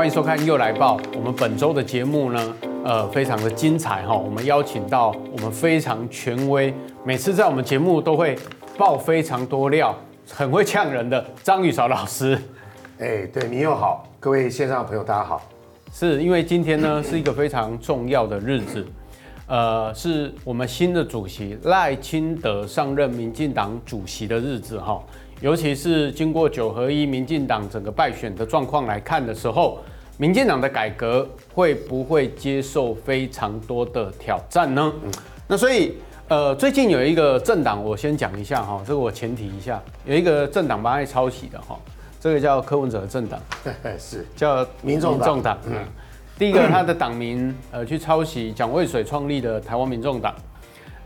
欢迎收看《又来报》。我们本周的节目呢，呃，非常的精彩哈。我们邀请到我们非常权威，每次在我们节目都会爆非常多料，很会呛人的张宇韶老师。哎，对，你又好，各位线上的朋友大家好。是因为今天呢是一个非常重要的日子，呃，是我们新的主席赖清德上任民进党主席的日子哈。尤其是经过九合一，民进党整个败选的状况来看的时候，民进党的改革会不会接受非常多的挑战呢？嗯、那所以，呃，最近有一个政党，我先讲一下哈，这个我前提一下，有一个政党蛮爱抄袭的哈，这个叫柯文哲的政党，是叫民众党。嗯，第一个他的党名呃去抄袭蒋渭水创立的台湾民众党，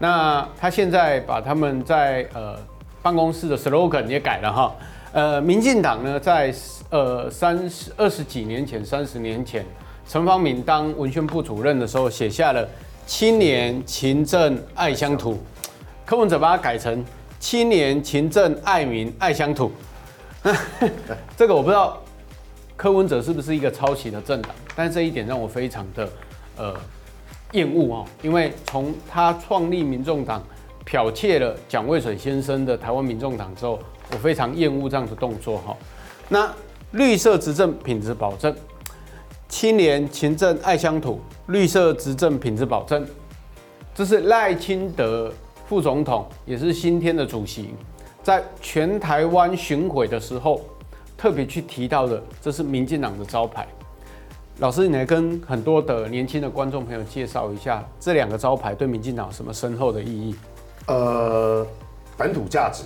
那他现在把他们在呃。办公室的 slogan 也改了哈，呃，民进党呢，在呃三十二十几年前，三十年前，陈方明当文宣部主任的时候，写下了“青年勤政爱乡土”，柯文哲把它改成“青年勤政爱民爱乡土”，这个我不知道柯文哲是不是一个抄袭的政党，但这一点让我非常的呃厌恶哦，因为从他创立民众党。剽窃了蒋渭水先生的台湾民众党之后，我非常厌恶这样的动作哈。那绿色执政品质保证，青年勤政爱乡土，绿色执政品质保证，这是赖清德副总统，也是新天的主席，在全台湾巡回的时候特别去提到的，这是民进党的招牌。老师，你来跟很多的年轻的观众朋友介绍一下这两个招牌对民进党有什么深厚的意义？呃，本土价值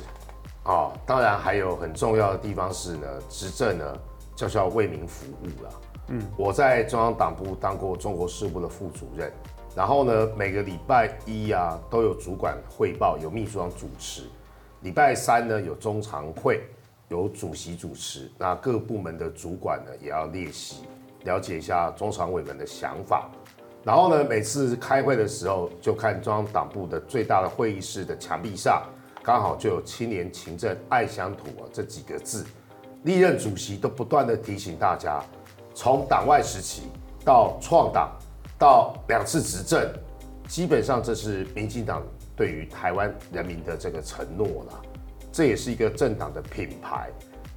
啊、哦，当然还有很重要的地方是呢，执政呢就是要为民服务了。嗯，我在中央党部当过中国事务的副主任，然后呢，每个礼拜一啊都有主管汇报，有秘书长主持；礼拜三呢有中常会，有主席主持。那各部门的主管呢也要列席，了解一下中常委们的想法。然后呢，每次开会的时候，就看中央党部的最大的会议室的墙壁上，刚好就有“青年勤政爱乡土”啊这几个字。历任主席都不断地提醒大家，从党外时期到创党，到两次执政，基本上这是民进党对于台湾人民的这个承诺了。这也是一个政党的品牌，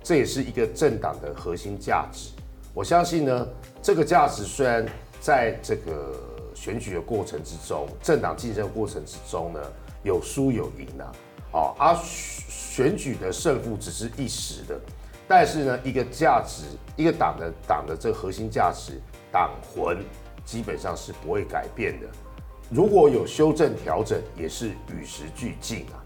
这也是一个政党的核心价值。我相信呢，这个价值虽然。在这个选举的过程之中，政党竞争过程之中呢，有输有赢啊哦，啊，选举的胜负只是一时的，但是呢，一个价值，一个党的党的这核心价值，党魂基本上是不会改变的。如果有修正调整，也是与时俱进啊。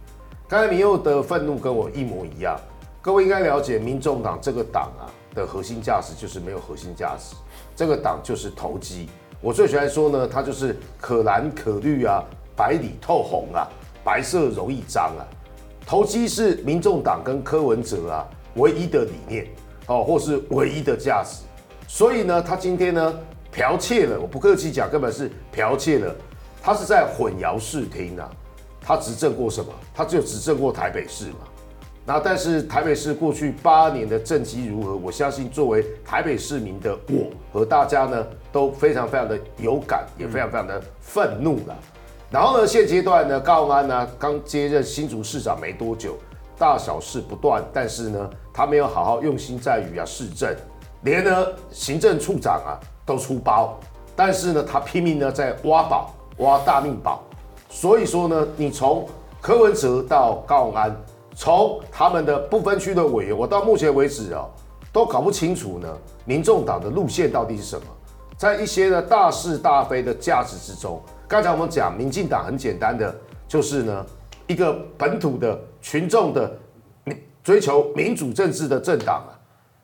刚才民佑的愤怒跟我一模一样，各位应该了解，民众党这个党啊的核心价值就是没有核心价值。这个党就是投机，我最喜欢说呢，它就是可蓝可绿啊，白里透红啊，白色容易脏啊。投机是民众党跟柯文哲啊唯一的理念哦，或是唯一的价值。所以呢，他今天呢剽窃了，我不客气讲，根本是剽窃了。他是在混淆视听啊。他执政过什么？他只有执政过台北市嘛。那但是台北市过去八年的政绩如何？我相信作为台北市民的我和大家呢都非常非常的有感，也非常非常的愤怒了。然后呢，现阶段呢，高安呢刚接任新竹市长没多久，大小事不断，但是呢，他没有好好用心在于啊市政，连呢行政处长啊都出包，但是呢，他拼命呢在挖宝挖大秘宝。所以说呢，你从柯文哲到高安。从他们的不分区的委员，我到目前为止啊，都搞不清楚呢，民众党的路线到底是什么？在一些呢大是大非的价值之中，刚才我们讲，民进党很简单的，就是呢一个本土的群众的追求民主政治的政党啊，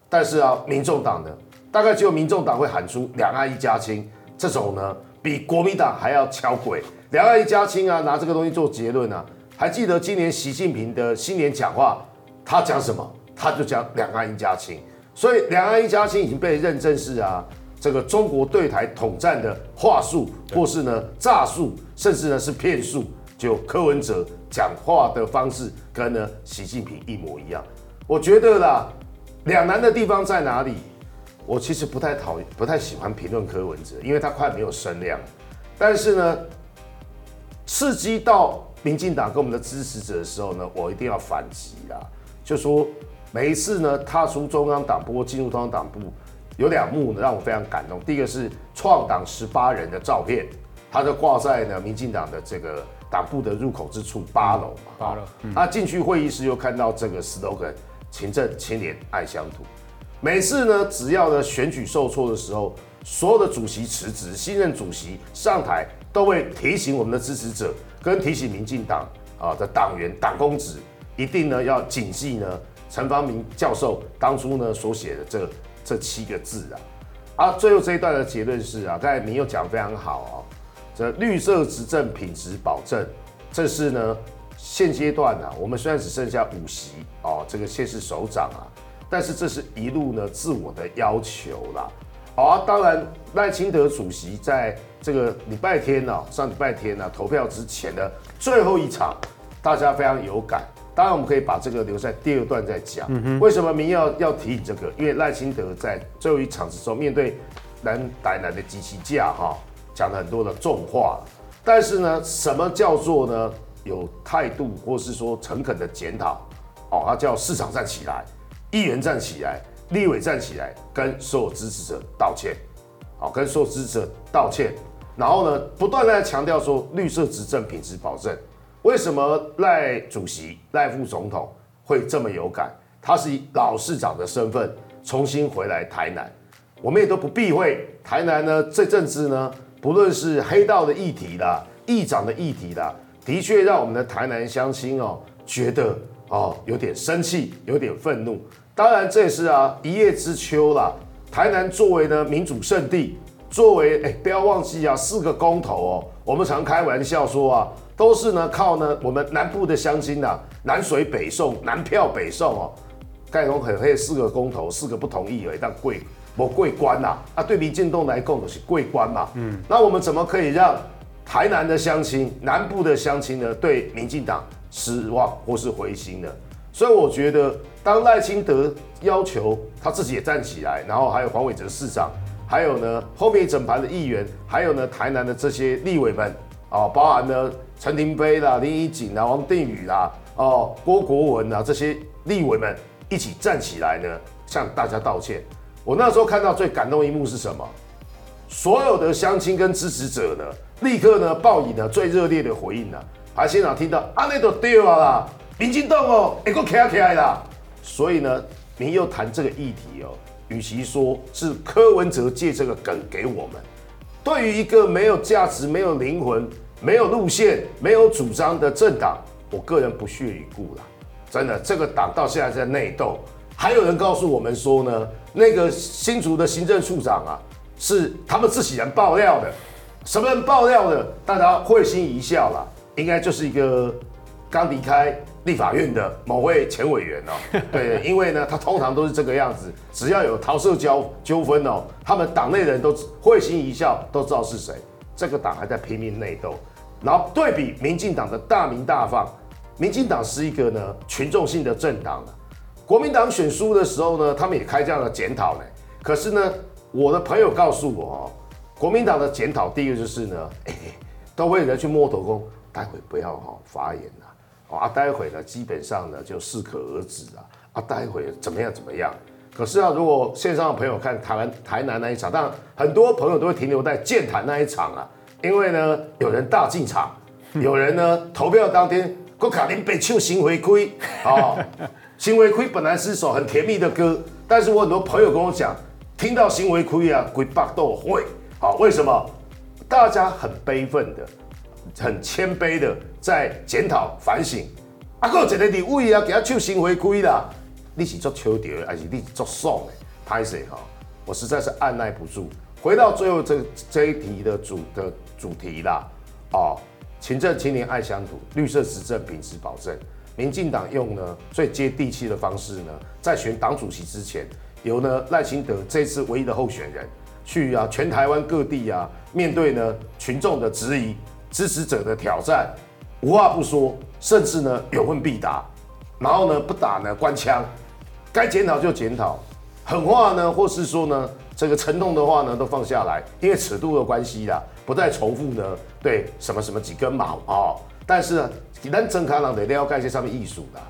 但是啊，民众党呢，大概只有民众党会喊出两岸一家亲这种呢，比国民党还要敲鬼，两岸一家亲啊，拿这个东西做结论啊。还记得今年习近平的新年讲话，他讲什么？他就讲两岸一家亲。所以两岸一家亲已经被认证是啊，这个中国对台统战的话术，或是呢诈术，甚至呢是骗术。就柯文哲讲话的方式跟呢习近平一模一样。我觉得啦，两难的地方在哪里？我其实不太讨，不太喜欢评论柯文哲，因为他快没有声量。但是呢，刺激到民进党跟我们的支持者的时候呢，我一定要反击啦。就说每一次呢，踏出中央党部进入中央党部，有两幕呢让我非常感动。第一个是创党十八人的照片，他就挂在呢民进党的这个党部的入口之处八楼嘛。八楼。他进去会议室又看到这个 slogan：勤政清廉爱乡土。每次呢，只要呢选举受挫的时候，所有的主席辞职，新任主席上台，都会提醒我们的支持者，跟提醒民进党啊的党员、党公子，一定呢要谨记呢陈方明教授当初呢所写的这这七个字啊。啊，最后这一段的结论是啊，刚才你又讲非常好啊，这绿色执政品质保证，这是呢现阶段啊，我们虽然只剩下五席哦，这个县市首长啊。但是这是一路呢自我的要求啦，好啊，当然赖清德主席在这个礼拜天呢，上礼拜天呢投票之前的最后一场，大家非常有感。当然我们可以把这个留在第二段再讲。为什么民要要提这个？因为赖清德在最后一场之中，面对南台南的机器架哈，讲了很多的重话。但是呢，什么叫做呢有态度，或是说诚恳的检讨？哦，他叫市场站起来。议员站起来，立委站起来，跟所有支持者道歉，好，跟所有支持者道歉。然后呢，不断的强调说绿色执政品质保证。为什么赖主席、赖副总统会这么有感？他是以老市长的身份重新回来台南，我们也都不避讳。台南呢，这阵子呢，不论是黑道的议题啦、议长的议题啦，的确让我们的台南乡亲哦觉得哦有点生气，有点愤怒。当然，这也是啊一叶知秋啦。台南作为呢民主圣地，作为哎，不要忘记啊，四个公投哦，我们常开玩笑说啊，都是呢靠呢我们南部的乡亲呐，南水北送，南票北送哦。盖龙很黑，四个公投，四个不同意而已，但贵我贵官呐啊，对民进党来讲都是贵官嘛。嗯，那我们怎么可以让台南的乡亲、南部的乡亲呢对民进党失望或是灰心呢？所以我觉得。当赖清德要求他自己也站起来，然后还有黄伟哲市长，还有呢后面一整排的议员，还有呢台南的这些立委们啊，包含呢陈廷妃啦、林怡景啦、王定宇啦、哦郭国文啊这些立委们一起站起来呢，向大家道歉。我那时候看到最感动一幕是什么？所有的乡亲跟支持者呢，立刻呢报以呢最热烈的回应呢，还现场听到啊那都对啊啦，民进党哦，一个卡起来啦。所以呢，您又谈这个议题哦，与其说是柯文哲借这个梗给我们，对于一个没有价值、没有灵魂、没有路线、没有主张的政党，我个人不屑一顾啦。真的，这个党到现在在内斗，还有人告诉我们说呢，那个新竹的行政处长啊，是他们自己人爆料的，什么人爆料的？大家会心一笑啦，应该就是一个刚离开。立法院的某位前委员哦，对，因为呢，他通常都是这个样子，只要有桃色交纠纷哦，他们党内人都会心一笑，都知道是谁。这个党还在拼命内斗，然后对比民进党的大鸣大放，民进党是一个呢群众性的政党，国民党选书的时候呢，他们也开这样的检讨呢。可是呢，我的朋友告诉我哦，国民党的检讨第一个就是呢，都会人去摸头功，待会不要哈发言。啊，啊待会呢，基本上呢就适可而止啊。啊，待会怎么样怎么样？可是啊，如果线上的朋友看台湾台南那一场，当然很多朋友都会停留在健谈那一场啊，因为呢有人大进场，有人呢投票当天，国卡林被唱行回归啊，行回归本来是首很甜蜜的歌，但是我很多朋友跟我讲，听到行回归啊，鬼巴都会啊，为什么？大家很悲愤的。很谦卑的在检讨反省，啊，还有一个立委啊，给他唱行回归啦，你是做秋调还是你是做爽的？拍谁哈？我实在是按耐不住。回到最后这这一题的主的主题啦，哦，勤政青年爱乡土，绿色执政品质保证。民进党用呢最接地气的方式呢，在选党主席之前，由呢赖清德这次唯一的候选人去啊全台湾各地啊，面对呢群众的质疑。支持者的挑战，无话不说，甚至呢有问必答，然后呢不打呢官腔，该检讨就检讨，狠话呢，或是说呢，这个沉痛的话呢，都放下来，因为尺度的关系啦，不再重复呢，对什么什么几根毛啊、哦。但是呢，咱正常人得了解些上面艺术啦，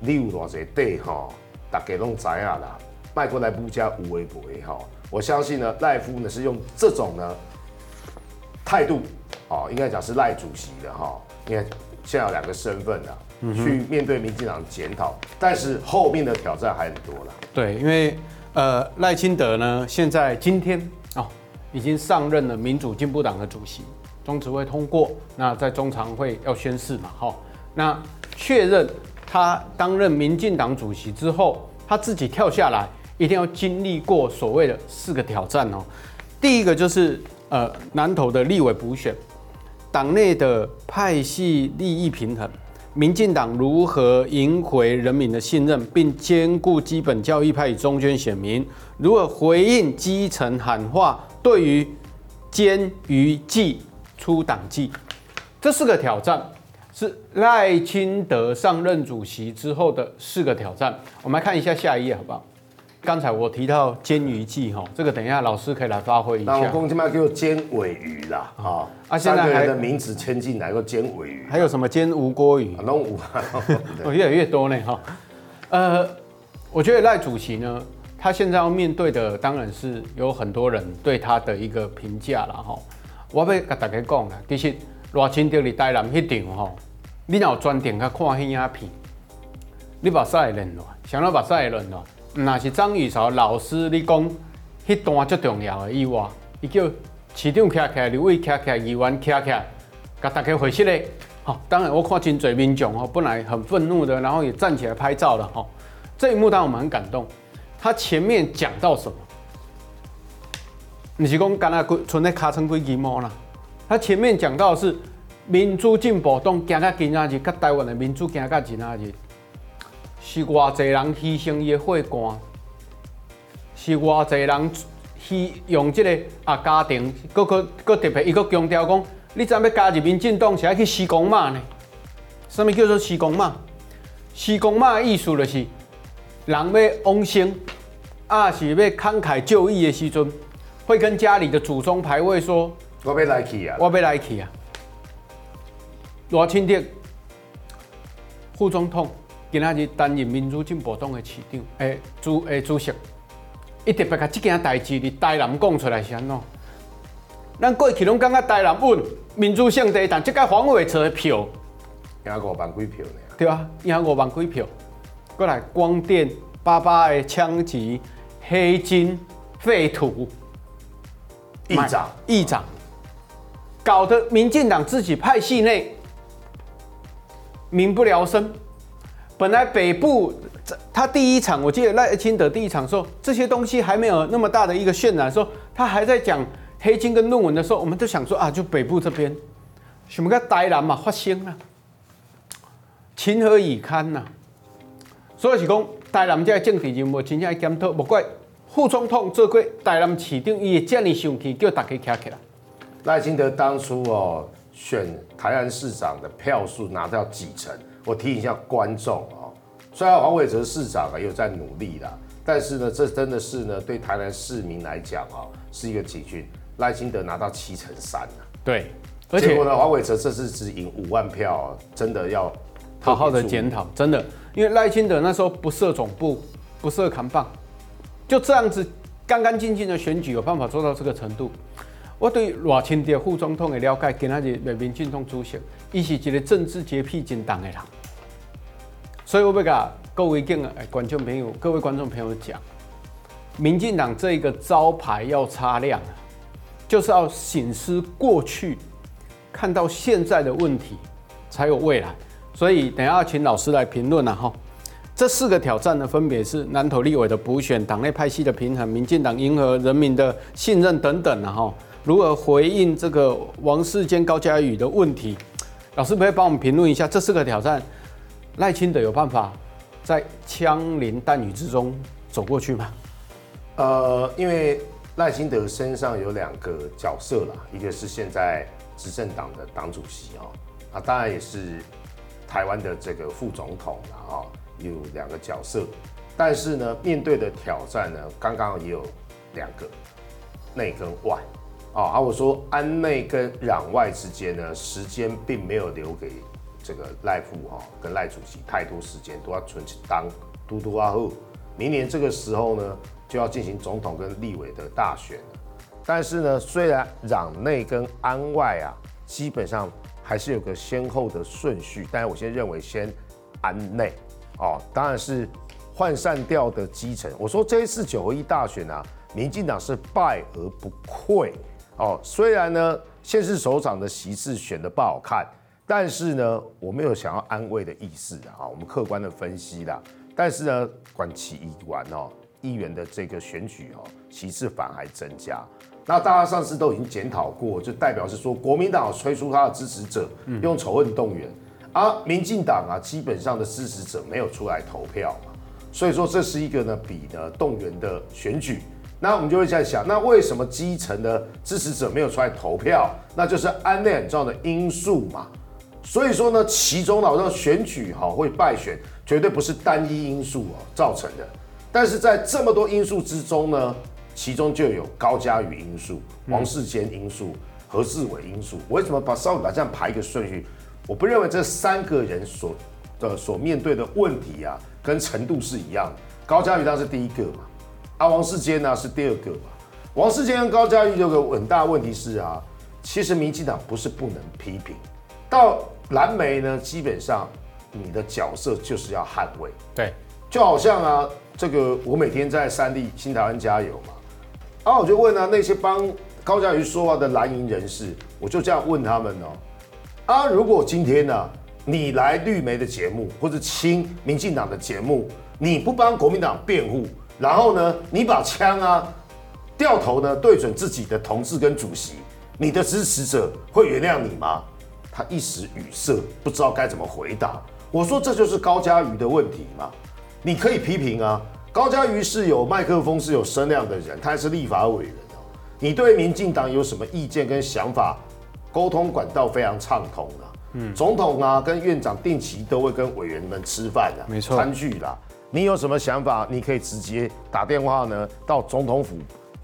你有偌济底哈，大家拢知啊啦，卖过来不加无微不为哈。我相信呢，赖夫呢是用这种呢态度，哦，应该讲是赖主席的哈，因为现在有两个身份的。去面对民进党检讨，但是后面的挑战还很多了。对，因为呃赖清德呢，现在今天哦已经上任了民主进步党的主席，中执会通过，那在中常会要宣誓嘛，哈，那确认他担任民进党主席之后，他自己跳下来，一定要经历过所谓的四个挑战哦。第一个就是呃南投的立委补选，党内的派系利益平衡。民进党如何赢回人民的信任，并兼顾基本教义派与中坚选民？如何回应基层喊话？对于监于纪出党纪，这四个挑战是赖清德上任主席之后的四个挑战。我们来看一下下一页，好不好？刚才我提到监鱼记哈，这个等一下老师可以来发挥一下。那我公鸡嘛叫煎尾鱼啦，啊，啊现在还的名字签进来个煎尾鱼，还有什么煎吴锅鱼？龙吴，哦，越来越多呢哈。呃，我觉得赖主席呢，他现在要面对的当然是有很多人对他的一个评价了哈。我要跟大家讲啦，其实赖清德你台南那场哈，你若有专点去看那影片，你把赛轮乱，想要把赛轮乱。那是张宇韶老师，你讲迄段最重要的以外，伊叫市长徛起来，刘伟徛起来，议员徛起来，甲大家回息咧。好，当然我看真侪民众哦，本来很愤怒的，然后也站起来拍照了哈。这一幕当然我们很感动。他前面讲到什么？你是讲刚才存在卡层规矩么啦？他前面讲到是民主进步党行到今仔日，甲台湾的民主行到今仔日。是偌济人牺牲伊的血汗，是偌济人用这个啊家庭，搁搁搁特别伊搁强调讲，你怎要加入民进党是要去施公妈呢？什么叫做施公妈？施公妈的意思就是人要往生，啊是要慷慨就义的时阵，会跟家里的祖宗牌位说：我要来去啊！我要来去啊！罗清德副总统。今仔日担任民主进步党的市长，诶，主诶主席，一直别甲这件代志伫台南讲出来是安怎？咱过去拢感觉台南稳，民主胜地，但即个黄伟哲的票赢五万几票呢？对啊，赢五万几票，过来光电八八的枪击、黑金、废土，议长议长，搞得民进党自己派系内民不聊生。本来北部他第一场，我记得赖清德第一场的时候，这些东西还没有那么大的一个渲染，说他还在讲黑金跟论文的时候，我们就想说啊，就北部这边什么个台南嘛发生了，情何以堪呐、啊？所以是讲台南这个政治人物真正要检讨，莫怪副总统做过台南市长，伊会这么生气，叫大家站起来。赖清德当初哦选台南市长的票数拿到几成？我提醒一下观众啊，虽然黄伟哲市长啊有在努力啦，但是呢，这真的是呢对台南市民来讲啊是一个警讯。赖清德拿到七成三呢，对，而且呢，黄伟哲这次只赢五万票，真的要好好的检讨，真的，因为赖清德那时候不设总部，不设扛棒，就这样子干干净净的选举，有办法做到这个程度。我对赖清德副总统的了解，跟他是民进党主席，伊是一个政治洁癖真重的人，所以我要甲各位敬爱观众朋友、各位观众朋友讲，民进党这一个招牌要擦亮，就是要省思过去，看到现在的问题，才有未来。所以等下请老师来评论了哈。这四个挑战呢，分别是南投立委的补选、党内派系的平衡、民进党赢得人民的信任等等了哈。如何回应这个王世坚、高嘉宇的问题？老师可，可以帮我们评论一下这四个挑战，赖清德有办法在枪林弹雨之中走过去吗？呃，因为赖清德身上有两个角色啦，一个是现在执政党的党主席哦，啊，当然也是台湾的这个副总统啊，有两个角色。但是呢，面对的挑战呢，刚刚也有两个，内跟外。啊，啊，我说安内跟攘外之间呢，时间并没有留给这个赖副哈跟赖主席太多时间，都要存去当嘟嘟阿后。明年这个时候呢，就要进行总统跟立委的大选了。但是呢，虽然攘内跟安外啊，基本上还是有个先后的顺序，但是我先认为先安内哦，当然是换散掉的基层。我说这一次九合一大选啊，民进党是败而不溃。哦，虽然呢，县市首长的席次选得不好看，但是呢，我没有想要安慰的意思啊。我们客观的分析啦，但是呢，管其一完哦，议员的这个选举哦，席次反而还增加。那大家上次都已经检讨过，就代表是说国民党催出他的支持者用仇恨动员，啊民进党啊，基本上的支持者没有出来投票嘛，所以说这是一个呢比呢动员的选举。那我们就会在想，那为什么基层的支持者没有出来投票？那就是安内很重要的因素嘛。所以说呢，其中老说选举哈会败选，绝对不是单一因素哦造成的。但是在这么多因素之中呢，其中就有高嘉瑜因素、王世坚因素、何志伟因素。我为什么把稍微把这样排一个顺序？我不认为这三个人所的所面对的问题啊，跟程度是一样的。高嘉瑜当然是第一个嘛。啊，王世坚呢是第二个嘛？王世坚跟高嘉瑜有个很大的问题是啊，其实民进党不是不能批评，到蓝媒呢，基本上你的角色就是要捍卫。对，就好像啊，这个我每天在三立新台湾加油嘛，啊，我就问啊那些帮高嘉瑜说话的蓝营人士，我就这样问他们哦，啊，如果今天呢、你来绿媒的节目或者亲民进党的节目，你不帮国民党辩护？然后呢，你把枪啊掉头呢对准自己的同志跟主席，你的支持者会原谅你吗？他一时语塞，不知道该怎么回答。我说这就是高嘉瑜的问题嘛。你可以批评啊，高嘉瑜是有麦克风、是有声量的人，他还是立法委员哦。你对民进党有什么意见跟想法？沟通管道非常畅通啊。嗯，总统啊跟院长定期都会跟委员们吃饭的，没错，餐具啦。你有什么想法？你可以直接打电话呢，到总统府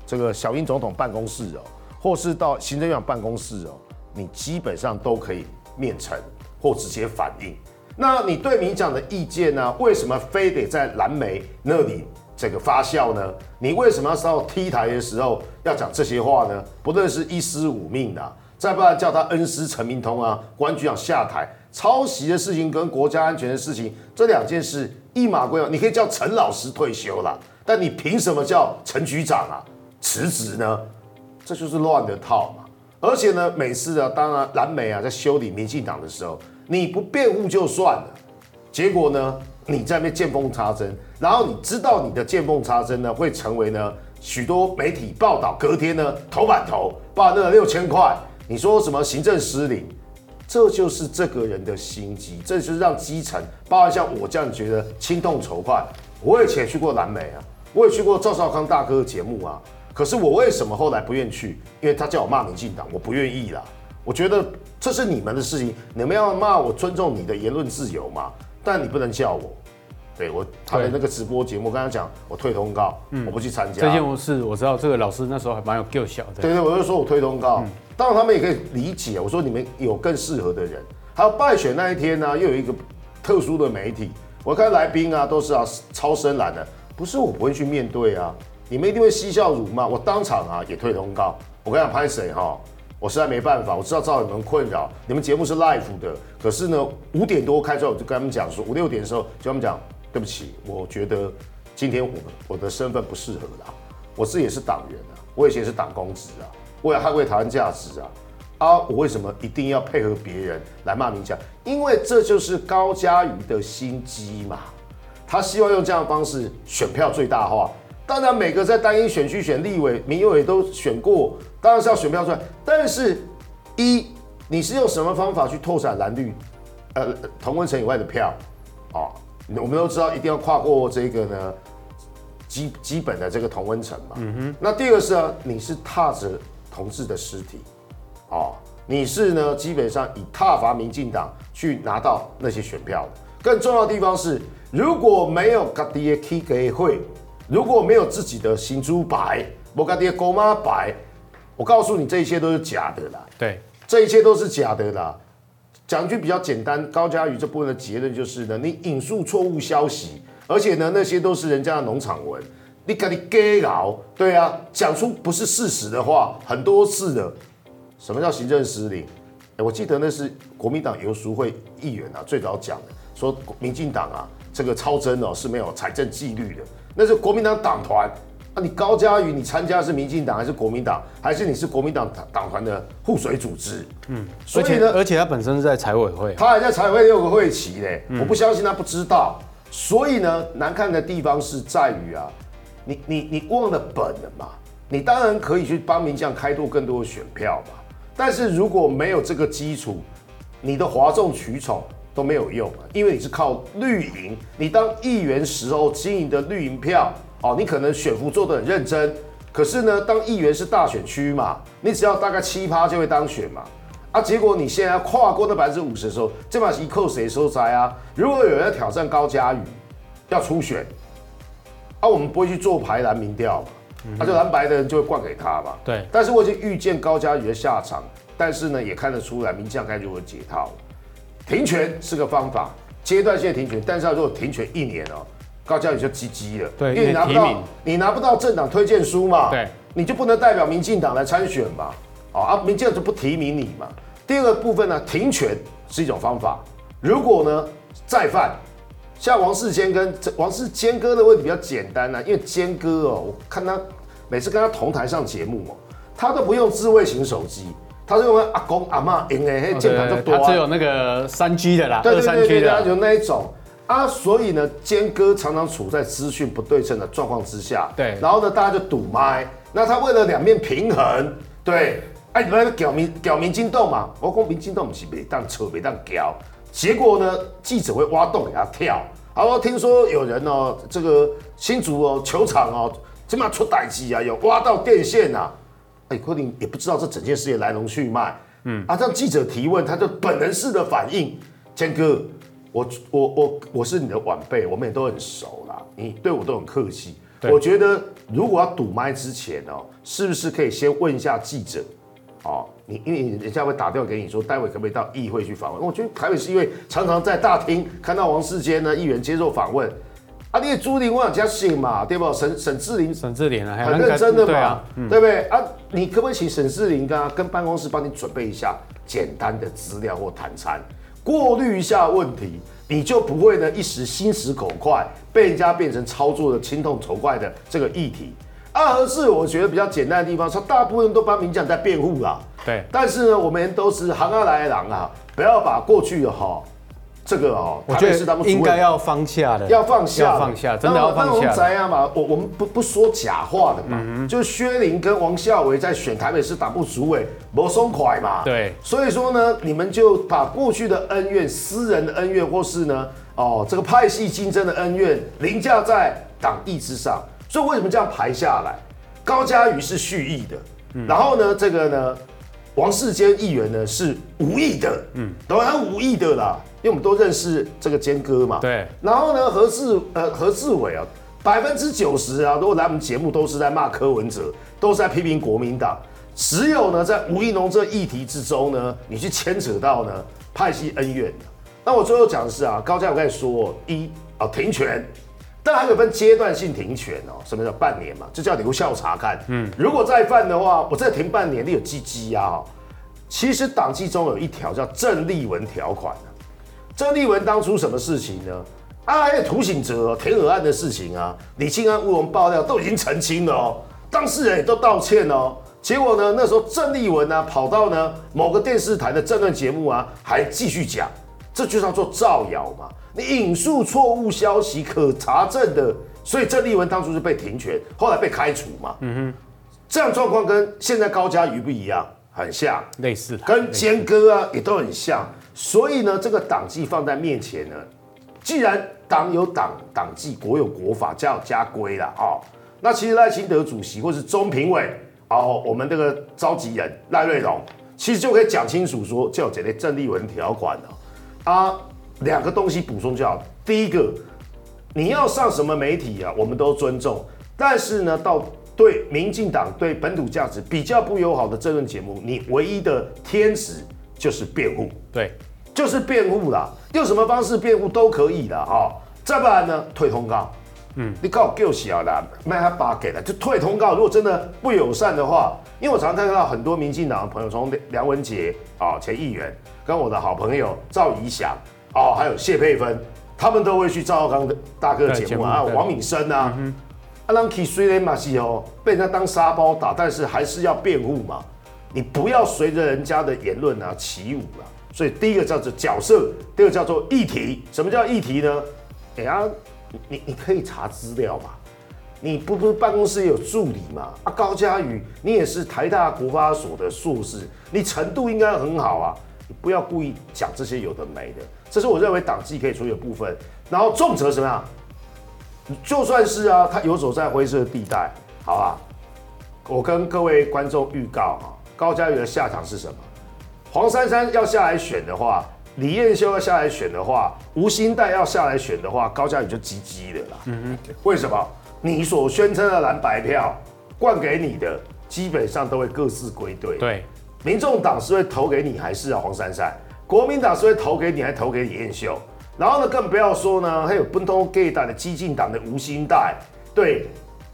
这个小英总统办公室哦，或是到行政院长办公室哦，你基本上都可以面陈或直接反映。那你对民讲的意见呢？为什么非得在蓝媒那里这个发酵呢？你为什么要到 T 台的时候要讲这些话呢？不论是一尸五命的，再不然叫他恩师陈明通啊，国安局长下台，抄袭的事情跟国家安全的事情，这两件事。一码归一你可以叫陈老师退休了，但你凭什么叫陈局长啊辞职呢？这就是乱的套嘛！而且呢，每次啊，当然蓝媒啊在修理民进党的时候，你不辩护就算了，结果呢，你在那边见缝插针，然后你知道你的见缝插针呢会成为呢许多媒体报道，隔天呢头版头把那六千块，你说什么行政失灵？这就是这个人的心机，这就是让基层，包括像我这样觉得心痛仇快。我以前去过蓝媒啊，我也去过赵少康大哥的节目啊。可是我为什么后来不愿去？因为他叫我骂民进党，我不愿意啦。我觉得这是你们的事情，你们要骂我，尊重你的言论自由嘛。但你不能叫我，对我他的那个直播节目，我跟他讲，我退通告，嗯、我不去参加。这件事我知道，这个老师那时候还蛮有够小的。对对，我就说我退通告。嗯当然，他们也可以理解。我说你们有更适合的人。还有败选那一天呢、啊，又有一个特殊的媒体。我看来宾啊，都是啊超深蓝的，不是我不会去面对啊。你们一定会嬉笑辱骂，我当场啊也退通告。我跟他拍谁哈？我实在没办法，我知道造成你们困扰。你们节目是 live 的，可是呢五点多开出来，我就跟他们讲说，五六点的时候就跟他们讲，对不起，我觉得今天我我的身份不适合啦。我自己也是党员啊，我以前是党公职啊。为了捍卫台湾价值啊，啊，我为什么一定要配合别人来骂民进？因为这就是高嘉瑜的心机嘛。他希望用这样的方式选票最大化。当然，每个在单一选区选立委、民委都选过，当然是要选票出来。但是，一你是用什么方法去拓展蓝绿呃同温层以外的票啊？我们都知道，一定要跨过这个呢基基本的这个同温层嘛。嗯哼。那第二个是啊，你是踏着。同志的尸体，哦，你是呢？基本上以踏伐民进党去拿到那些选票的。更重要的地方是，如果没有家己的起家会，如果没有自己的新猪牌，无家己的狗妈牌，我告诉你，这一切都是假的啦。对，这一切都是假的啦。讲句比较简单，高嘉瑜这部分的结论就是呢，你引述错误消息，而且呢，那些都是人家的农场文，你赶紧给搞，对啊，讲出不是事实的话，很多次的。什么叫行政失灵？哎，我记得那是国民党游淑会议员啊，最早讲的，说民进党啊，这个超征哦是没有财政纪律的，那是国民党党团。啊，你高嘉瑜，你参加是民进党还是国民党，还是你是国民党党团的护水组织？嗯，所以呢，而且他本身是在财委会，他还在财委会有个会期嘞，嗯、我不相信他不知道。所以呢，难看的地方是在于啊，你你你忘了本了嘛？你当然可以去帮民将开拓更多的选票嘛，但是如果没有这个基础，你的哗众取宠都没有用啊，因为你是靠绿营，你当议员时候经营的绿营票。哦，你可能选服做的很认真，可是呢，当议员是大选区嘛，你只要大概七趴就会当选嘛，啊，结果你现在要跨过那百分之五十的时候，这把一扣谁收摘啊？如果有人要挑战高嘉瑜，要初选，啊，我们不会去做排蓝民调嘛，那、嗯、就蓝白的人就会灌给他嘛。对，但是我已经预见高嘉瑜的下场，但是呢，也看得出来民将该如何解套，停权是个方法，阶段性停权，但是要如果停权一年哦。高嘉宇就 GG 了，对，因为你拿不到，你拿不到政党推荐书嘛，对，你就不能代表民进党来参选嘛，哦啊，民进党就不提名你嘛。第二个部分呢，停权是一种方法。如果呢再犯，像王世坚跟王世坚哥的问题比较简单呢、啊，因为坚哥哦，我看他每次跟他同台上节目哦，他都不用智慧型手机，他是用阿公阿妈用的那键盘就多、啊，他只有那个三 G 的啦，对对对对，对，他就那一种。啊，所以呢，坚哥常常处在资讯不对称的状况之下，对，然后呢，大家就堵麦，那他为了两面平衡，对，哎，你们搞明搞民进党嘛，我讲民进党不是没当扯没当搞，结果呢，记者会挖洞给他跳，然后听说有人哦，这个新竹哦球场哦，起码出歹机啊，有挖到电线啊，哎，柯林也不知道这整件事的来龙去脉，嗯，啊，让记者提问，他就本能式的反应，坚哥。我我我我是你的晚辈，我们也都很熟啦。你对我都很客气。我觉得如果要堵麦之前哦，是不是可以先问一下记者？哦，你因为人家会打电话给你说，待会可不可以到议会去访问？我觉得台北市议会常常在大厅看到王世坚呢议员接受访问，啊，你也朱立文加信嘛，对不？沈沈志林，沈志林啊，很认真的嘛，对，啊嗯、对不对？啊，你可不可以请沈志林跟跟办公室帮你准备一下简单的资料或谈餐？过滤一下问题，你就不会呢一时心直口快，被人家变成操作的轻痛仇怪的这个议题。二和四我觉得比较简单的地方，说大部分人都帮民进党在辩护啦。对，但是呢，我们都是行啊来的人啊，不要把过去的哈。这个哦，我觉得应该要放下的，要放下，要放下，真的要放下。那我们怎样嘛？我我们不不说假话的嘛。嗯、就是薛林跟王孝伟在选台北市党部主委，不松快嘛。对，所以说呢，你们就把过去的恩怨、私人的恩怨，或是呢，哦，这个派系竞争的恩怨，凌驾在党意之上。所以为什么这样排下来？高嘉瑜是蓄意的，嗯、然后呢，这个呢，王世坚议员呢是无意的，嗯，当然无意的啦。因为我们都认识这个坚哥嘛，对。然后呢，何志呃何志伟啊，百分之九十啊，如果来我们节目都是在骂柯文哲，都是在批评国民党。只有呢，在吴怡农这议题之中呢，你去牵扯到呢派系恩怨。那我最后讲的是啊，高嘉瑜我跟你说，一啊停权，但还有分阶段性停权哦，什么叫半年嘛？就叫留校查看。嗯，如果再犯的话，我再停半年，你有鸡鸡啊？其实党纪中有一条叫郑丽文条款。郑丽文当初什么事情呢？啊，还有涂醒哲填鹅案的事情啊，李庆安乌龙爆料都已经澄清了哦，当事人也都道歉哦。结果呢，那时候郑丽文呢、啊、跑到呢某个电视台的政论节目啊，还继续讲，这就叫做造谣嘛。你引述错误消息可查证的，所以郑丽文当初是被停权，后来被开除嘛。嗯哼，这样状况跟现在高嘉瑜不一样，很像，类似，跟坚哥啊也都很像。所以呢，这个党纪放在面前呢，既然党有党党纪，国有国法，家有家规了啊。那其实赖清德主席或是中评委哦，我们这个召集人赖瑞隆，其实就可以讲清楚说，就有这类郑丽文条款了啊。两个东西补充就好，第一个，你要上什么媒体啊，我们都尊重。但是呢，到对民进党对本土价值比较不友好的政论节目，你唯一的天职就是辩护。对，就是辩护啦，用什么方式辩护都可以的啊。再不然呢，退通告。嗯，你告够小了，卖他八给了就退通告。如果真的不友善的话，因为我常常看到很多民进党的朋友，从梁文杰啊前议员，跟我的好朋友赵怡翔哦，还有谢佩芬，他们都会去赵少康的大哥的节目啊，王敏生啊，阿郎基虽然马西哦被人家当沙包打，但是还是要辩护嘛。你不要随着人家的言论啊起舞了。所以第一个叫做角色，第二个叫做议题。什么叫议题呢？哎呀。你你可以查资料嘛？你不不是办公室有助理嘛？啊，高嘉宇，你也是台大国发所的硕士，你程度应该很好啊。你不要故意讲这些有的没的，这是我认为党纪可以处理的部分。然后重则什么样？就算是啊，他游走在灰色地带，好吧？我跟各位观众预告啊，高嘉瑜的下场是什么？黄珊珊要下来选的话。李彦秀要下来选的话，吴欣岱要下来选的话，高嘉瑜就 GG 了啦。嗯哼，为什么？你所宣称的蓝白票灌给你的，基本上都会各自归队。对，民众党是会投给你，还是啊黄珊珊？国民党是会投给你，还投给李彦秀？然后呢，更不要说呢，还有奔通 gay 党的激进党的吴欣岱，对，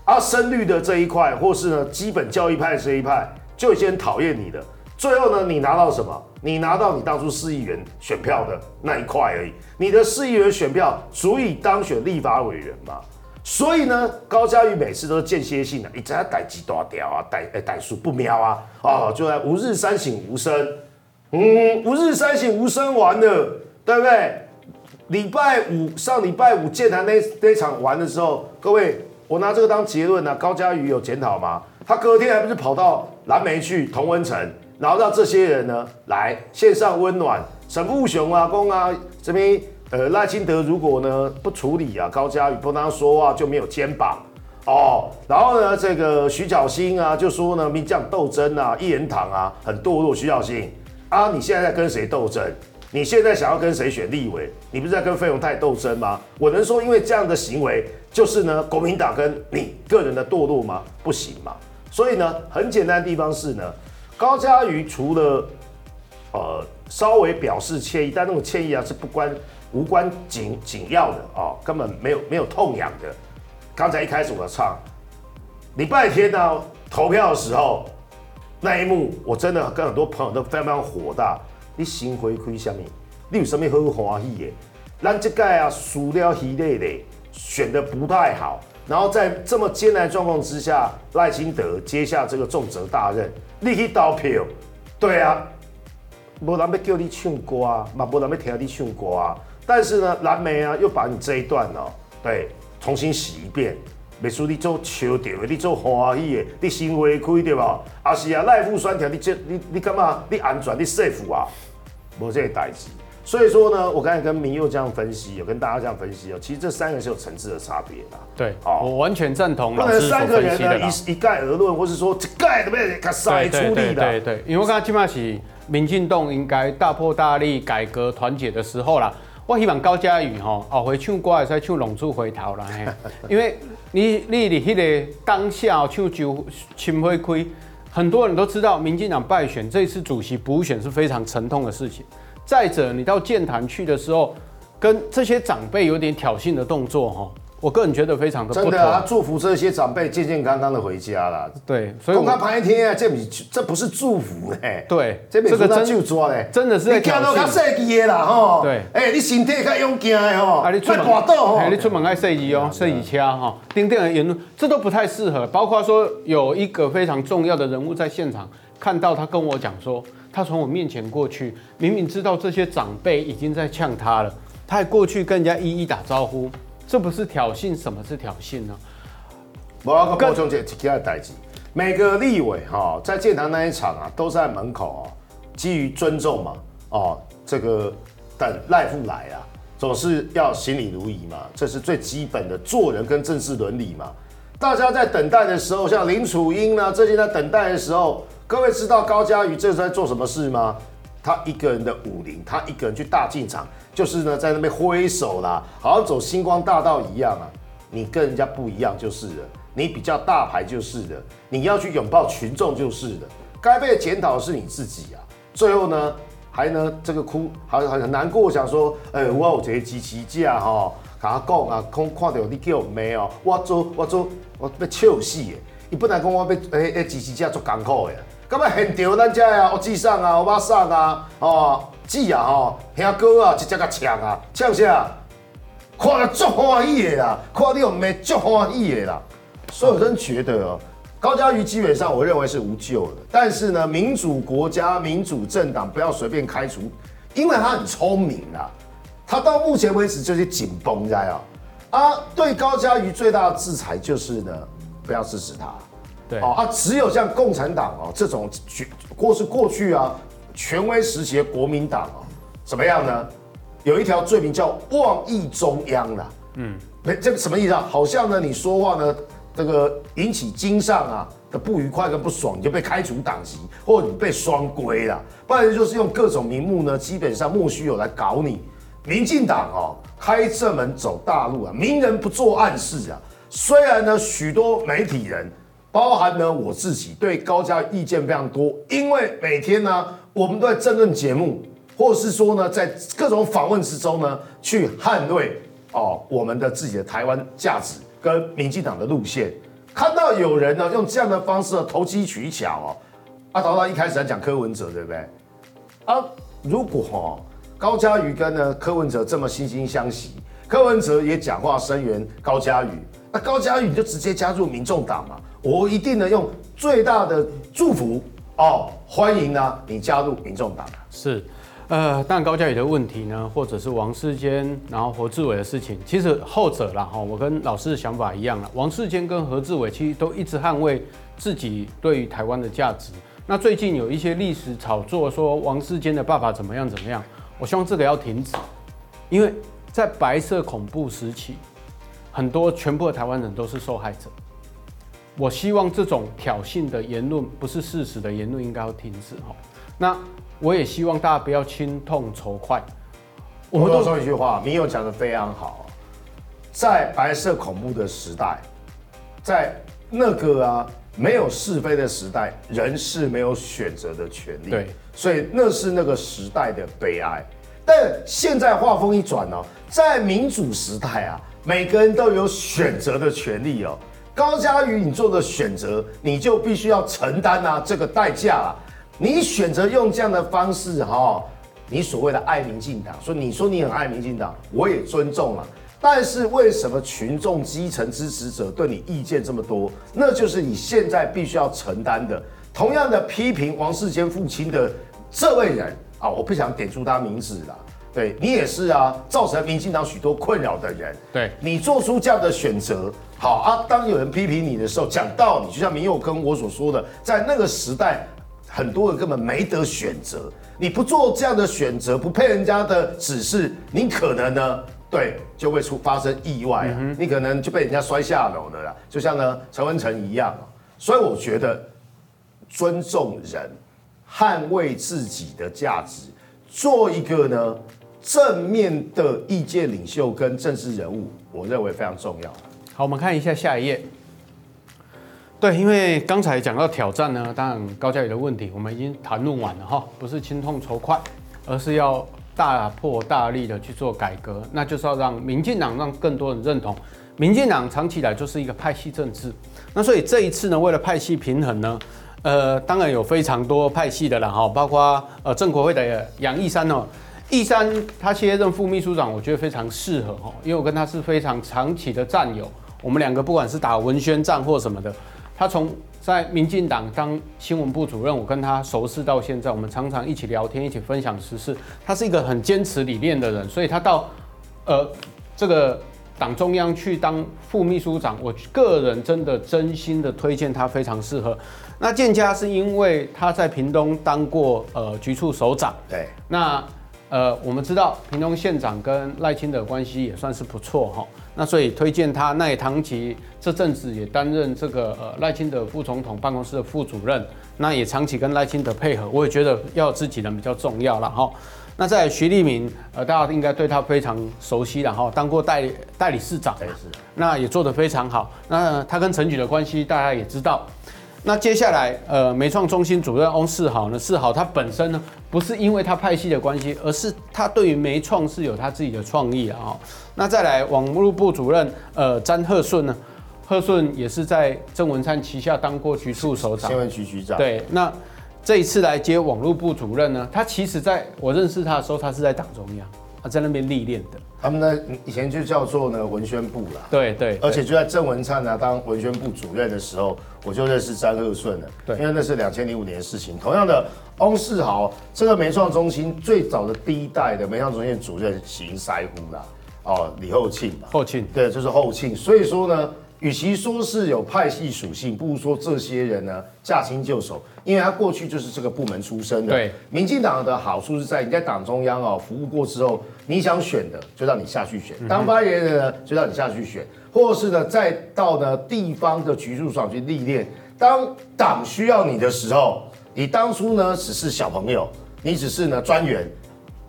啊，深绿的这一块，或是呢基本教育派这一派，就已经很讨厌你的。最后呢，你拿到什么？你拿到你当初市议员选票的那一块而已。你的市议员选票足以当选立法委员吗？所以呢，高嘉瑜每次都是间歇性的，一直在逮鸡大条啊，逮哎逮数不妙啊，哦，就在吾日三省吾身，嗯，吾日三省吾身完了，对不对？礼拜五上礼拜五剑潭那那场完的时候，各位，我拿这个当结论呢、啊。高嘉瑜有检讨吗？他隔天还不是跑到蓝莓去同温层？然后让这些人呢来献上温暖，沈富雄啊、公啊这边呃赖清德如果呢不处理啊，高嘉瑜不让他说话就没有肩膀哦。然后呢这个徐巧芯啊就说呢民将斗争啊，一言堂啊很堕落。徐巧芯啊，你现在在跟谁斗争？你现在想要跟谁选立委？你不是在跟费永泰斗争吗？我能说因为这样的行为就是呢国民党跟你个人的堕落吗？不行嘛。所以呢很简单的地方是呢。高嘉瑜除了呃稍微表示歉意，但那种歉意啊是不关无关紧紧要的哦，根本没有没有痛痒的。刚才一开始我唱礼拜天呢、啊、投票的时候那一幕，我真的跟很多朋友都非常非常火大。你心灰亏什么？你有什么好欢喜的？咱这届啊输了系列的，选的不太好。然后在这么艰难状况之下，赖清德接下这个重责大任。你去投票，对啊，没人要叫你唱歌啊，嘛没人要听你唱歌啊。但是呢，蓝莓啊，又把你这一段哦，对，重新洗一遍，美术你做笑掉的，你做欢喜的，你心违亏对吧？啊是啊，赖副酸条，你这你你干嘛？你安全你 safe 啊，没这个代志。所以说呢，我刚才跟明佑这样分析，有跟大家这样分析哦，其实这三个是有层次的差别的。对，哦，我完全赞同。不能三个人呢一一概而论，或是说这概都被他塞出力的。对对，因为我刚才起码是民进党应该大破大立改革团结的时候啦。我希望高嘉宇吼后回唱歌也使唱龙珠回头啦，因为你你你迄个当下唱就心花开，很多人都知道民进党败选，这一次主席补选是非常沉痛的事情。再者，你到健谈去的时候，跟这些长辈有点挑衅的动作，哈，我个人觉得非常的不妥。真的，他祝福这些长辈健健康康的回家啦。对，所以我看旁一天啊，这不这不是祝福呢。对，这个真就抓嘞，真的是在挑衅。你较设计的啦，吼。对，哎，你身体较勇健的吼，你出门哎，你出门爱设计哦，设计车哈，丁丁的言论，这都不太适合。包括说有一个非常重要的人物在现场，看到他跟我讲说。他从我面前过去，明明知道这些长辈已经在呛他了，他还过去跟人家一一打招呼，这不是挑衅？什么是挑衅呢？我要补充一其他代志，每个立委哈在建堂那一场啊，都在门口哦，基于尊重嘛，哦，这个等赖副来啊，总是要行礼如仪嘛，这是最基本的做人跟政治伦理嘛。大家在等待的时候，像林楚英呢，最近在等待的时候。各位知道高嘉瑜这是在做什么事吗？他一个人的武林，他一个人去大进场，就是呢在那边挥手啦，好像走星光大道一样啊。你跟人家不一样就是了，你比较大牌就是了，你要去拥抱群众就是了。该被检讨的是你自己啊。最后呢，还呢这个哭，还很难过，想说，哎、欸，我有这些支持者哈，跟他讲啊，看看到你叫没有，我做我做我被笑死的。伊本来讲我被诶诶支持者做艰苦的，咁啊现场咱遮啊，我记上啊，我把上啊，哦，记啊吼，兄哥啊，直接甲抢啊，抢啥？看了足欢喜的啦，看你有没足欢喜的啦。所以我真觉得哦，高嘉瑜基本上我认为是无救的。但是呢，民主国家、民主政党不要随便开除，因为他很聪明啦。他到目前为止就是紧绷在啊啊，对高嘉瑜最大的制裁就是呢。不要支持他，对啊，只有像共产党哦这种，或是过去啊权威时期的国民党哦，怎么样呢？有一条罪名叫妄议中央啦，嗯，没这个什么意思啊？好像呢你说话呢，这个引起经上啊的不愉快跟不爽，你就被开除党籍，或者你被双规了，不然就是用各种名目呢，基本上莫须有来搞你。民进党哦，开正门走大路啊，明人不做暗事啊。虽然呢，许多媒体人，包含呢我自己，对高嘉意见非常多，因为每天呢，我们都在政论节目，或者是说呢，在各种访问之中呢，去捍卫哦我们的自己的台湾价值跟民进党的路线。看到有人呢用这样的方式投机取巧哦，阿桃他一开始在讲柯文哲，对不对？啊，如果哦高嘉瑜跟呢柯文哲这么惺惺相惜，柯文哲也讲话声援高嘉瑜。那高嘉瑜就直接加入民众党嘛，我一定呢用最大的祝福哦，欢迎呢你加入民众党。是，呃，但高嘉瑜的问题呢，或者是王世坚，然后何志伟的事情，其实后者啦哈，我跟老师的想法一样了。王世坚跟何志伟其实都一直捍卫自己对于台湾的价值。那最近有一些历史炒作说王世坚的爸爸怎么样怎么样，我希望这个要停止，因为在白色恐怖时期。很多全部的台湾人都是受害者。我希望这种挑衅的言论不是事实的言论应该要停止哈。那我也希望大家不要心痛仇快。我们都说一句话，民友讲的非常好，在白色恐怖的时代，在那个啊没有是非的时代，人是没有选择的权利。对，所以那是那个时代的悲哀。但现在话锋一转呢，在民主时代啊。每个人都有选择的权利哦。高嘉瑜，你做的选择，你就必须要承担啊这个代价啊。你选择用这样的方式哈，你所谓的爱民进党，说你说你很爱民进党，我也尊重了。但是为什么群众基层支持者对你意见这么多？那就是你现在必须要承担的。同样的批评王世坚父亲的这位人啊，我不想点出他名字了。对你也是啊，造成民进党许多困扰的人。对，你做出这样的选择，好啊。当有人批评你的时候，讲道理，就像明佑跟我所说的，在那个时代，很多人根本没得选择。你不做这样的选择，不配人家的指示，你可能呢，对，就会出发生意外啊。你可能就被人家摔下楼了啦。就像呢陈文成一样。所以我觉得，尊重人，捍卫自己的价值，做一个呢。正面的意见领袖跟政治人物，我认为非常重要。好，我们看一下下一页。对，因为刚才讲到挑战呢，当然高嘉瑜的问题我们已经谈论完了哈，不是心痛仇快，而是要大破大立的去做改革，那就是要让民进党让更多人认同，民进党长期以来就是一个派系政治。那所以这一次呢，为了派系平衡呢，呃，当然有非常多派系的了哈，包括呃正国会的杨义山哦。义山他卸任副秘书长，我觉得非常适合哈，因为我跟他是非常长期的战友，我们两个不管是打文宣战或什么的，他从在民进党当新闻部主任，我跟他熟识到现在，我们常常一起聊天，一起分享时事。他是一个很坚持理念的人，所以他到呃这个党中央去当副秘书长，我个人真的真心的推荐他，非常适合。那建家是因为他在屏东当过呃局处首长，对，那。呃，我们知道屏东县长跟赖清德关系也算是不错哈，那所以推荐他。那也长期这阵子也担任这个呃赖清德副总统办公室的副主任，那也长期跟赖清德配合，我也觉得要有自己人比较重要了哈。那在徐立明，呃，大家应该对他非常熟悉了哈，当过代理代理市长，那也做得非常好。那他跟陈菊的关系大家也知道。那接下来，呃，媒创中心主任翁世豪呢？世豪他本身呢，不是因为他派系的关系，而是他对于媒创是有他自己的创意啊。那再来，网络部主任，呃，詹贺顺呢？贺顺也是在郑文灿旗下当过局处首长，新闻局局长。对，那这一次来接网络部主任呢？他其实在我认识他的时候，他是在党中央。在那边历练的，他们呢以前就叫做呢文宣部啦，对对，而且就在郑文灿呢当文宣部主任的时候，我就认识詹鹤顺了，对，因为那是两千零五年的事情。同样的，翁世豪这个煤创中心最早的第一代的煤创中心主任邢塞呼啦，哦，李后庆嘛，厚庆，对，就是后庆。所以说呢。与其说是有派系属性，不如说这些人呢驾轻就熟，因为他过去就是这个部门出身的。对，民进党的好处是在你在党中央哦服务过之后，你想选的就让你下去选，当发言人呢就让你下去选，或者是呢再到呢地方的局处上去历练。当党需要你的时候，你当初呢只是小朋友，你只是呢专员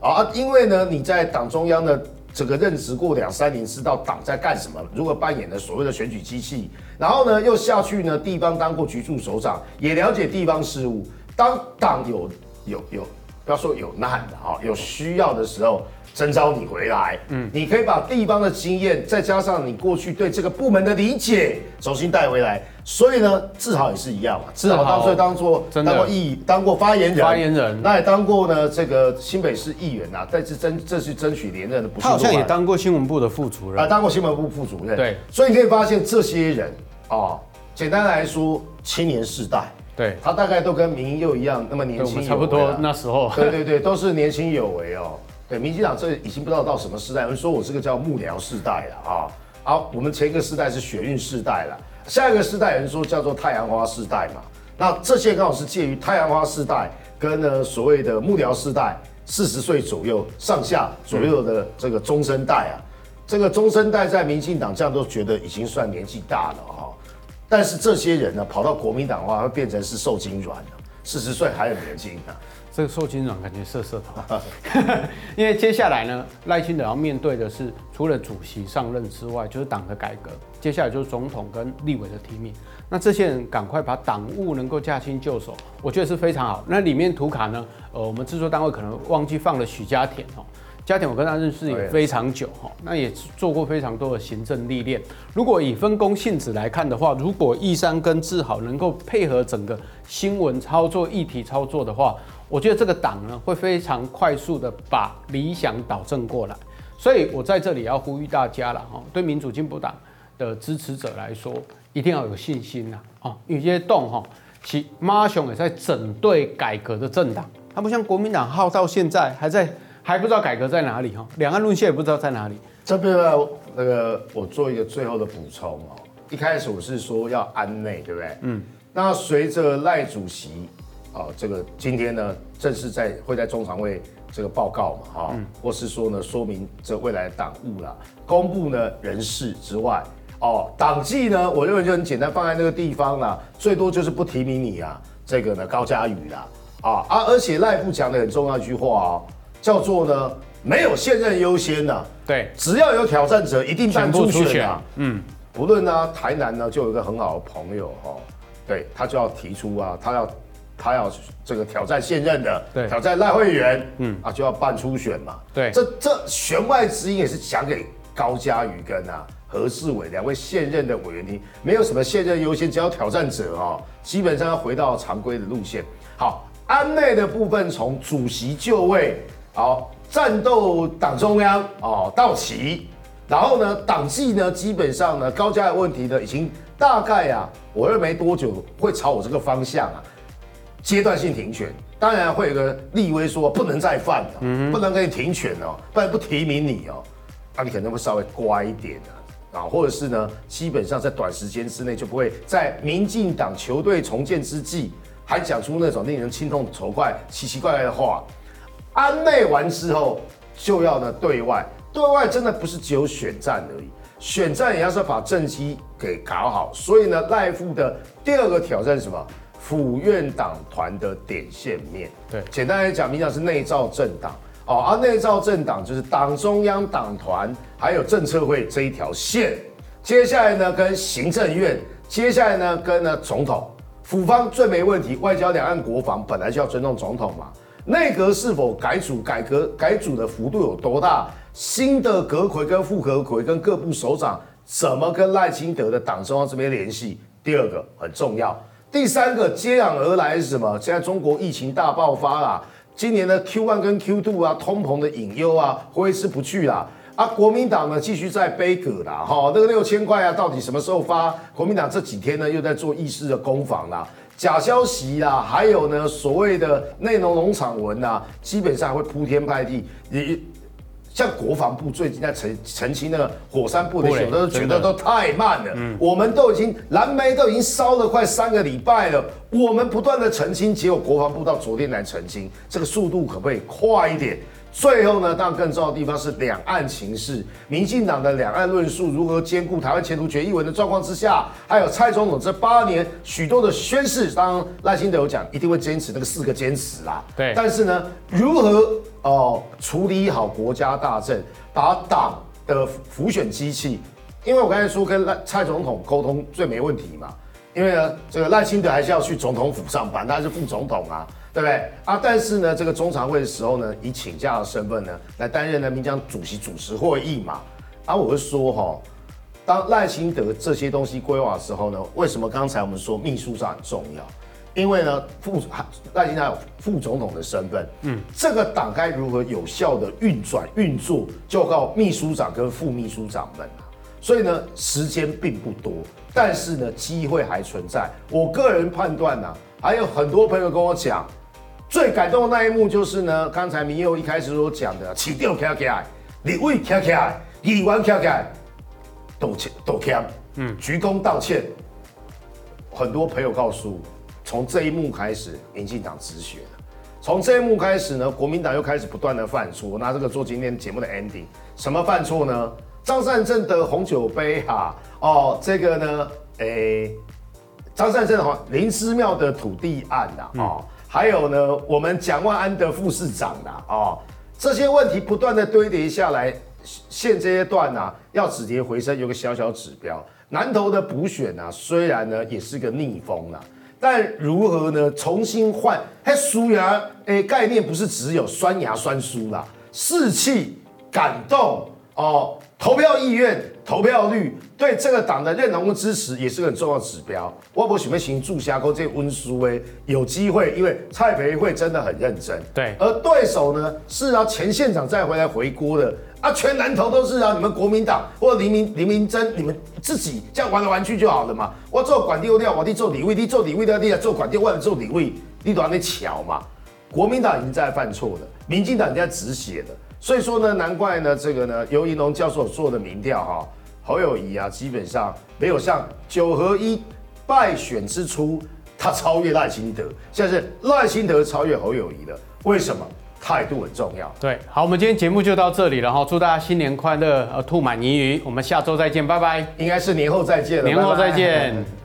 啊，因为呢你在党中央的。这个任职过两三年，知道党在干什么，如何扮演的所谓的选举机器，然后呢，又下去呢地方当过局处首长，也了解地方事务。当党有有有，不要说有难的哈，有需要的时候。征召你回来，嗯，你可以把地方的经验，再加上你过去对这个部门的理解，重新带回来。所以呢，志豪也是一样嘛，志豪当初当做当过议，当过发言人，发言人，那也当过呢这个新北市议员呐，再次争这次争取连任的，不是他好像也当过新闻部的副主任。啊，当过新闻部副主任。对，所以你可以发现这些人啊，简单来说，青年世代，对，他大概都跟民佑一样那么年轻，差不多那时候，对对对，都是年轻有为哦。对，民进党这已经不知道到什么时代，有人说我这个叫幕僚世代了啊。好，我们前一个世代是血运世代了，下一个世代有人说叫做太阳花世代嘛。那这些刚好是介于太阳花世代跟呢所谓的幕僚世代，四十岁左右上下左右的这个中生代啊。这个中生代在民进党这样都觉得已经算年纪大了哈。但是这些人呢，跑到国民党的话，会变成是受精卵了，四十岁还很年轻啊。这个受精卵感觉色色的，因为接下来呢，赖清德要面对的是除了主席上任之外，就是党的改革，接下来就是总统跟立委的提名。那这些人赶快把党务能够驾轻就熟，我觉得是非常好。那里面图卡呢，呃，我们制作单位可能忘记放了许家田哦。家田我跟他认识也非常久哈，那也做过非常多的行政历练。如果以分工性质来看的话，如果易山跟志豪能够配合整个新闻操作、议题操作的话，我觉得这个党呢会非常快速的把理想导正过来。所以我在这里要呼吁大家了哈，对民主进步党的支持者来说，一定要有信心呐啊！有些动哈，其马雄也在整队改革的政党，他不像国民党耗到现在还在。还不知道改革在哪里哈，两岸路线也不知道在哪里。这边呢，那个我做一个最后的补充哦。一开始我是说要安内，对不对？嗯。那随着赖主席啊，这个今天呢，正式在会在中常会这个报告嘛，哈，或是说呢，说明这未来的党务啦，公布呢人事之外，哦，党纪呢，我认为就很简单，放在那个地方啦，最多就是不提名你啊，这个呢高嘉瑜啦，啊啊，而且赖部讲的很重要一句话哦。叫做呢，没有现任优先的，对，只要有挑战者，一定办初选啊。嗯，不论呢，台南呢就有一个很好的朋友哈，对他就要提出啊，他要他要这个挑战现任的，对，挑战赖慧媛，嗯啊就要办初选嘛。对，这这弦外之音也是讲给高嘉瑜跟啊何志伟两位现任的委员厅，没有什么现任优先，只要挑战者哦，基本上要回到常规的路线。好，安内的部分从主席就位。好，战斗党中央哦，到齐，然后呢，党纪呢，基本上呢，高嘉的问题呢，已经大概啊，我认为没多久会朝我这个方向啊，阶段性停权，当然会有个立威说不能再犯了，不能给你停权哦，不然不提名你哦，那你可能会稍微乖一点的啊，或者是呢，基本上在短时间之内就不会在民进党球队重建之际，还讲出那种令人心痛、丑怪、奇奇怪怪的话。安内完之后，就要呢对外，对外真的不是只有选战而已，选战也要是把政绩给搞好。所以呢，赖副的第二个挑战是什么？府院党团的点线面。对，简单来讲，民进党是内造政党哦，啊、内造政党就是党中央党团还有政策会这一条线。接下来呢，跟行政院，接下来呢，跟呢总统，府方最没问题，外交、两岸、国防本来就要尊重总统嘛。内阁是否改组、改革、改组的幅度有多大？新的阁揆跟副阁揆跟各部首长怎么跟赖清德的党中央这边联系？第二个很重要。第三个接壤而来是什么？现在中国疫情大爆发啦，今年的 Q one 跟 Q two 啊，通膨的隐忧啊，挥之不去啦。啊，国民党呢继续在杯葛啦，哈，那个六千块啊，到底什么时候发？国民党这几天呢又在做议事的攻防啦，假消息啦，还有呢所谓的内容农场文呐，基本上会铺天盖地。也像国防部最近在澄澄清那个火山部的时候，都觉得都太慢了。嗯，我们都已经蓝莓都已经烧了快三个礼拜了，我们不断的澄清，结果国防部到昨天来澄清，这个速度可不可以快一点？最后呢，当然更重要的地方是两岸情势，民进党的两岸论述如何兼顾台湾前途决议文的状况之下，还有蔡总统这八年许多的宣誓，当然赖清德有讲一定会坚持那个四个坚持啦。对，但是呢，如何哦、处理好国家大政，把党的浮选机器，因为我刚才说跟赖蔡总统沟通最没问题嘛，因为呢这个赖清德还是要去总统府上班，他是副总统啊。对不对啊？但是呢，这个中常会的时候呢，以请假的身份呢来担任呢民进党主席主持会议嘛。啊，我会说哈、哦，当赖清德这些东西规划的时候呢，为什么刚才我们说秘书长很重要？因为呢，副赖清德有副总统的身份，嗯，这个党该如何有效的运转运作，就靠秘书长跟副秘书长们。所以呢，时间并不多，但是呢，机会还存在。我个人判断呢、啊，还有很多朋友跟我讲。最感动的那一幕就是呢，刚才民佑一开始所讲的，起调卡起来，立委卡起来，议员卡起来，道歉道歉，嗯，鞠躬道歉。很多朋友告诉我，从这一幕开始，民进党止血了。从这一幕开始呢，国民党又开始不断的犯错。我拿这个做今天节目的 ending，什么犯错呢？张善政的红酒杯哈，哦，这个呢，诶、欸，张善政的林思妙的土地案呐，哦。嗯还有呢，我们蒋万安的副市长呐，哦，这些问题不断的堆叠下来，现阶段呐，要止跌回升，有个小小指标。南投的补选呐，虽然呢也是个逆风啦，但如何呢重新换？它输牙诶，概念不是只有酸牙酸输啦，士气感动哦。投票意愿、投票率对这个党的认同跟支持也是个很重要的指标。我不喜欢行住下沟这温书诶，有机会，因为蔡培慧真的很认真。对，而对手呢是啊前县长再回来回锅的啊，全南投都是啊，你们国民党或者林明林明真，你们自己这样玩来玩去就好了嘛。我做管地料，我地做李位，你做李位的地做管地，我做李位，你都还没巧嘛。国民党已经在犯错了，民进党已经在止血了。所以说呢，难怪呢，这个呢，游宜农教授做的民调哈，侯友宜啊，基本上没有像九合一败选之初，他超越赖清德，现在是赖清德超越侯友宜了。为什么？态度很重要。对，好，我们今天节目就到这里了哈，祝大家新年快乐，呃，兔满盈余，我们下周再见，拜拜。应该是年后再见了，年后再见。拜拜。